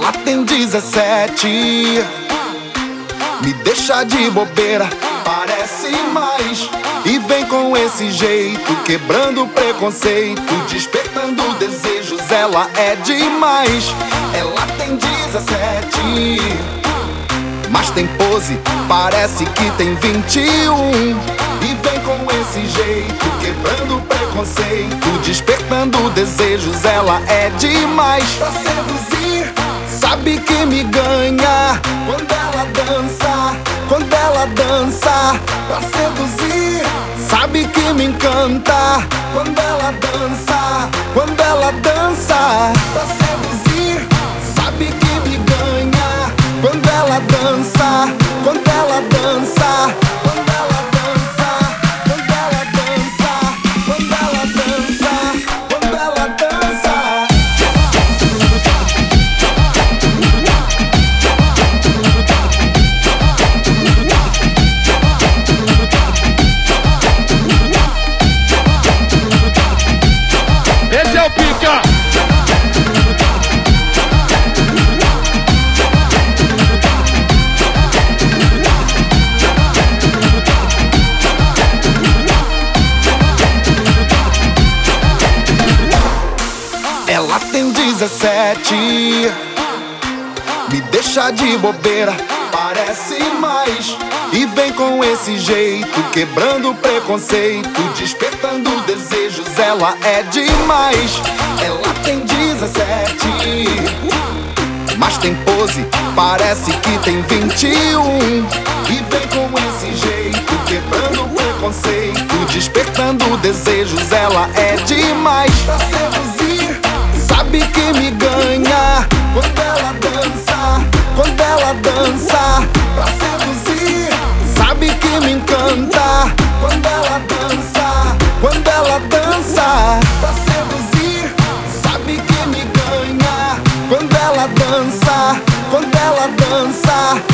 17. Me deixa de bobeira, parece mais. E vem com esse jeito, quebrando preconceito, despertando desejos. Ela é demais. Ela tem 17. Mas tem pose, parece que tem 21. E vem com esse jeito, quebrando preconceito, despertando desejos. Ela é demais pra seduzir. Sabe que me ganha quando ela dança, quando ela dança pra seduzir. Sabe que me encanta quando ela dança, quando ela dança pra seduzir. Ela tem 17. Me deixa de bobeira, parece mais. E vem com esse jeito, quebrando preconceito, despertando desejos. Ela é demais. Ela tem 17. Mas tem pose, parece que tem 21. E vem com esse jeito, quebrando preconceito, despertando desejos. Ela é demais. ela dança.